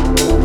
You.